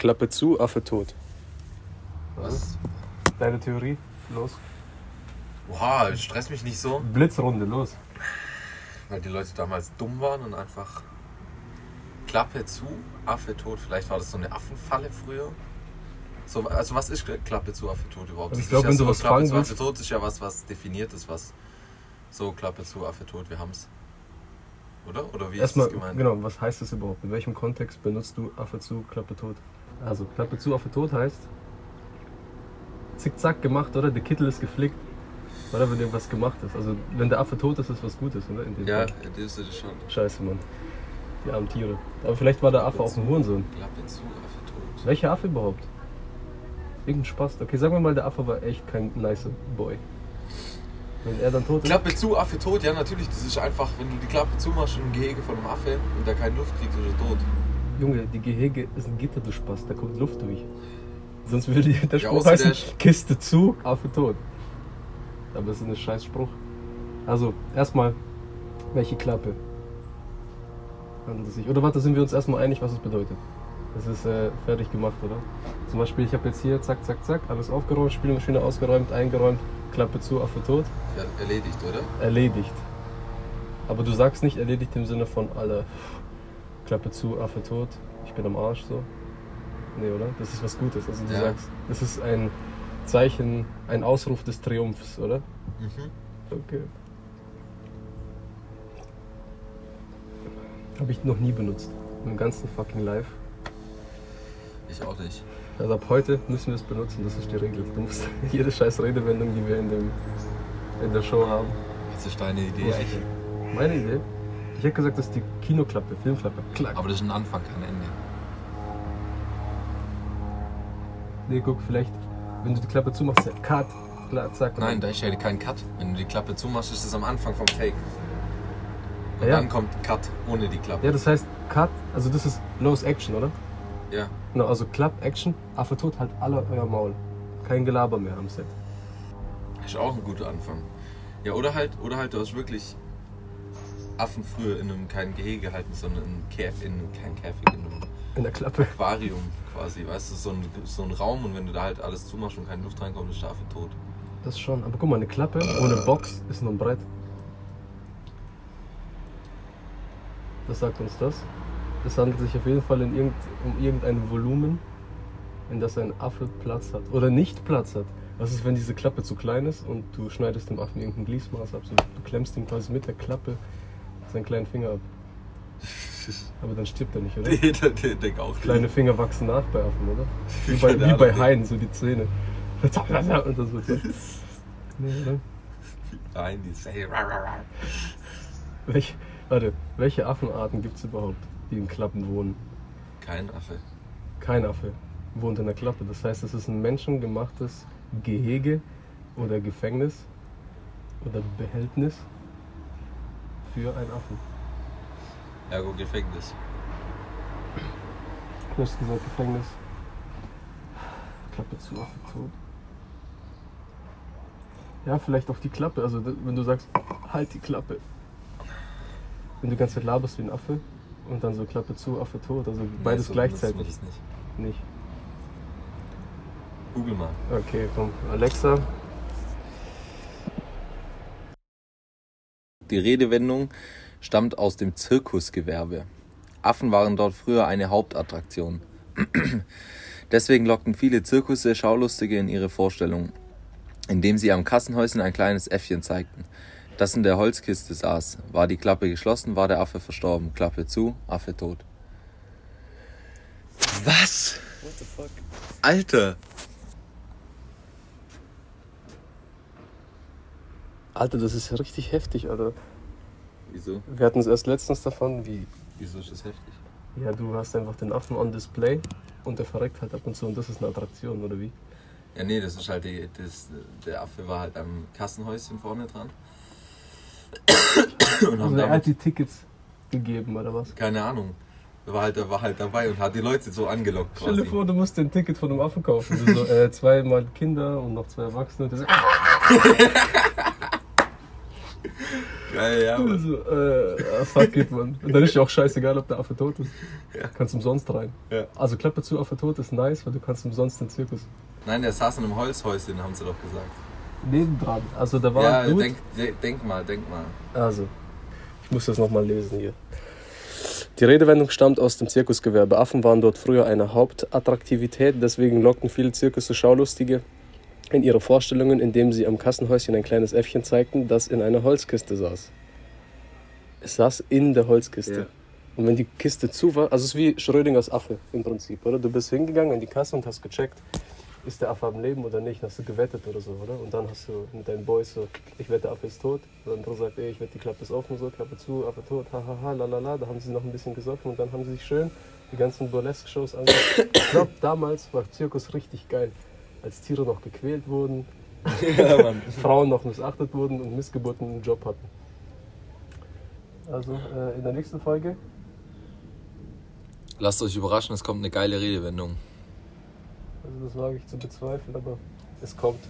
Klappe zu, Affe tot. Was? Deine Theorie? Los. Wow, stress mich nicht so. Blitzrunde, los. Weil die Leute damals dumm waren und einfach Klappe zu, Affe tot. Vielleicht war das so eine Affenfalle früher. So, also was ist Klappe zu, Affe tot überhaupt? Also ich Das glaub, ist wenn du so, was Klappe zu, willst- Affe tot ist ja was, was definiert ist, was so Klappe zu, Affe tot, wir haben's. Oder? Oder wie Erstmal, ist das gemeint? genau, was heißt das überhaupt? In welchem Kontext benutzt du Affe zu, Klappe tot? Also, Klappe zu, Affe tot heißt zickzack gemacht, oder? Der Kittel ist geflickt. Oder wenn irgendwas gemacht ist. Also, wenn der Affe tot ist, ist was Gutes, oder? In dem Ja, Fall. das ist es schon. Scheiße, Mann. Die armen Tiere. Aber vielleicht war der Affe auch ein Hurensohn. Klappe zu, Affe tot. Welcher Affe überhaupt? Irgendein Spaß. Okay, sagen wir mal, der Affe war echt kein nice Boy. Wenn er dann tot ist. Klappe zu, Affe tot, ja natürlich, das ist einfach, wenn du die Klappe zumachst in ein Gehege von einem Affe und der keine Luft kriegt, ist er tot. Junge, die Gehege ist ein Gitter, du Spaß, da kommt Luft durch. Sonst würde der Ja, Spruch heißen, der ist- Kiste zu, Affe tot. Aber es ist ein scheiß Spruch. Also, erstmal, welche Klappe handelt es sich? Oder warte, sind wir uns erstmal einig, was es bedeutet? Es ist äh, fertig gemacht, oder? Zum Beispiel, ich habe jetzt hier, zack, zack, zack, alles aufgeräumt, Spielmaschine ausgeräumt, eingeräumt, Klappe zu, Affe tot, Ja, erledigt, oder? erledigt. Aber du sagst nicht erledigt im Sinne von alle Klappe zu, Affe tot, ich bin am Arsch so. Nee, oder? Das ist was Gutes. Also du Ja. sagst, das ist ein Zeichen, ein Ausruf des Triumphs, oder? Mhm. Okay. Habe ich noch nie benutzt. Im ganzen fucking Life. Ich auch nicht. Also ab heute müssen wir es benutzen, das ist die Regel. Du musst jede scheiß Redewendung, die wir in, dem, in der Show haben. Das ist deine Idee. Meine Idee? Ich hätte gesagt, das ist die Kinoklappe, Filmklappe. Klack. Aber das ist ein Anfang, kein Ende. Nee, guck, vielleicht, wenn du die Klappe zumachst, ja, Cut, klar, zack. Nein, dann- da ist ja kein Cut. Wenn du die Klappe zumachst, ist es am Anfang vom Take. Und Ja, ja. dann kommt Cut ohne die Klappe. Ja, das heißt, Cut, also das ist Nose Action, oder? Ja. Genau, also Klapp, Action, Affe tot, halt alle euer Maul. Kein Gelaber mehr am Set. Ist auch ein guter Anfang. Ja, oder halt, oder halt, du hast wirklich Affen früher in einem kein Gehege gehalten, sondern in, einem Käf, in einem, kein Käfig, in einem In der Klappe. Aquarium quasi. Weißt du, so ein, so ein Raum und wenn du da halt alles zumachst und keine Luft reinkommt, ist der Affe tot. Das schon. Aber guck mal, eine Klappe ohne Box ist nur ein Brett. Was sagt uns das? Es handelt sich auf jeden Fall in irgend, um irgendein Volumen, in das ein Affe Platz hat. Oder nicht Platz hat. Was ist, wenn diese Klappe zu klein ist und du schneidest dem Affen irgendein Gliesmaß ab? So, du klemmst ihm quasi mit der Klappe seinen kleinen Finger ab. Aber dann stirbt er nicht, oder? Nee, der, der denkt auch Kleine Finger wachsen nach bei Affen, oder? Wie bei, wie bei. Haien, so die Zähne. Und das wird so. Nee, oder? Nein, die. Welche, warte, welche Affenarten gibt es überhaupt, die in Klappen wohnen? Kein Affe. Kein Affe wohnt in der Klappe. Das heißt, es ist ein menschengemachtes Gehege oder Gefängnis oder Behältnis für einen Affen. Ergo Gefängnis. Du hast gesagt Gefängnis. Klappe zu, Affe tot. Ja, vielleicht auch die Klappe. Also wenn du sagst, halt die Klappe. Wenn du die ganze Zeit laberst wie ein Affe und dann so Klappe zu, Affe tot. Also beides Nee, so gleichzeitig. das nicht. Nicht. Google mal. Okay, komm. Alexa. Die Redewendung stammt aus dem Zirkusgewerbe. Affen waren dort früher eine Hauptattraktion. Deswegen lockten viele Zirkusse Schaulustige in ihre Vorstellung, indem sie am Kassenhäuschen ein kleines Äffchen zeigten, das in der Holzkiste saß. War die Klappe geschlossen, war der Affe verstorben. Klappe zu, Affe tot. Was? Alter! Alter, das ist ja richtig heftig, Alter. Wieso? Wir hatten es erst letztens davon, wie, Wieso ist das heftig? ja, du hast einfach den Affen on Display und der verreckt halt ab und zu und das ist eine Attraktion, oder wie? Ja, nee, das ist halt die, das, der Affe war halt am Kassenhäuschen vorne dran. Und haben Also er hat die Tickets gegeben, oder was? keine Ahnung, er war halt, er war halt dabei und hat die Leute so angelockt Stell dir vor, du musst ein Ticket von einem Affen kaufen. Du so, äh, zweimal Kinder und noch zwei Erwachsene. Und der so, Geil, ja. Mann. Also, äh, fuck it, man. Und dann ist ja auch scheißegal, ob der Affe tot ist. Ja. Kannst umsonst rein. Ja. Also Klappe zu, Affe tot ist nice, weil du kannst umsonst in den Zirkus. Nein, der saß in einem Holzhäuschen, haben sie doch gesagt. Nebendran. Also da war Ja, denk, de- denk mal, denk mal. Also, ich muss das nochmal lesen hier. Die Redewendung stammt aus dem Zirkusgewerbe. Affen waren dort früher eine Hauptattraktivität, deswegen lockten viele Zirkusse Schaulustige in ihre Vorstellungen, indem sie am Kassenhäuschen ein kleines Äffchen zeigten, das in einer Holzkiste saß. Es saß in der Holzkiste. Ja. Und wenn die Kiste zu war, also es ist wie Schrödingers Affe im Prinzip, oder? Du bist hingegangen in die Kasse und hast gecheckt, ist der Affe am Leben oder nicht? Hast du gewettet oder so, oder? Und dann hast du mit deinen Boys so, ich wette, der Affe ist tot. Und der andere sagt, ey, ich wette, die Klappe ist offen, so, Klappe zu, Affe tot, hahaha, lalala. Da haben sie noch ein bisschen gesoffen und dann haben sie sich schön die ganzen Burlesque-Shows angeschaut. Ich glaube, damals war Zirkus richtig geil. Als Tiere noch gequält wurden, Ja. Frauen noch missachtet wurden und Missgeburten einen Job hatten. Also äh, in der nächsten Folge Lasst euch überraschen, es kommt eine geile Redewendung. Also das wage ich zu bezweifeln, aber es kommt.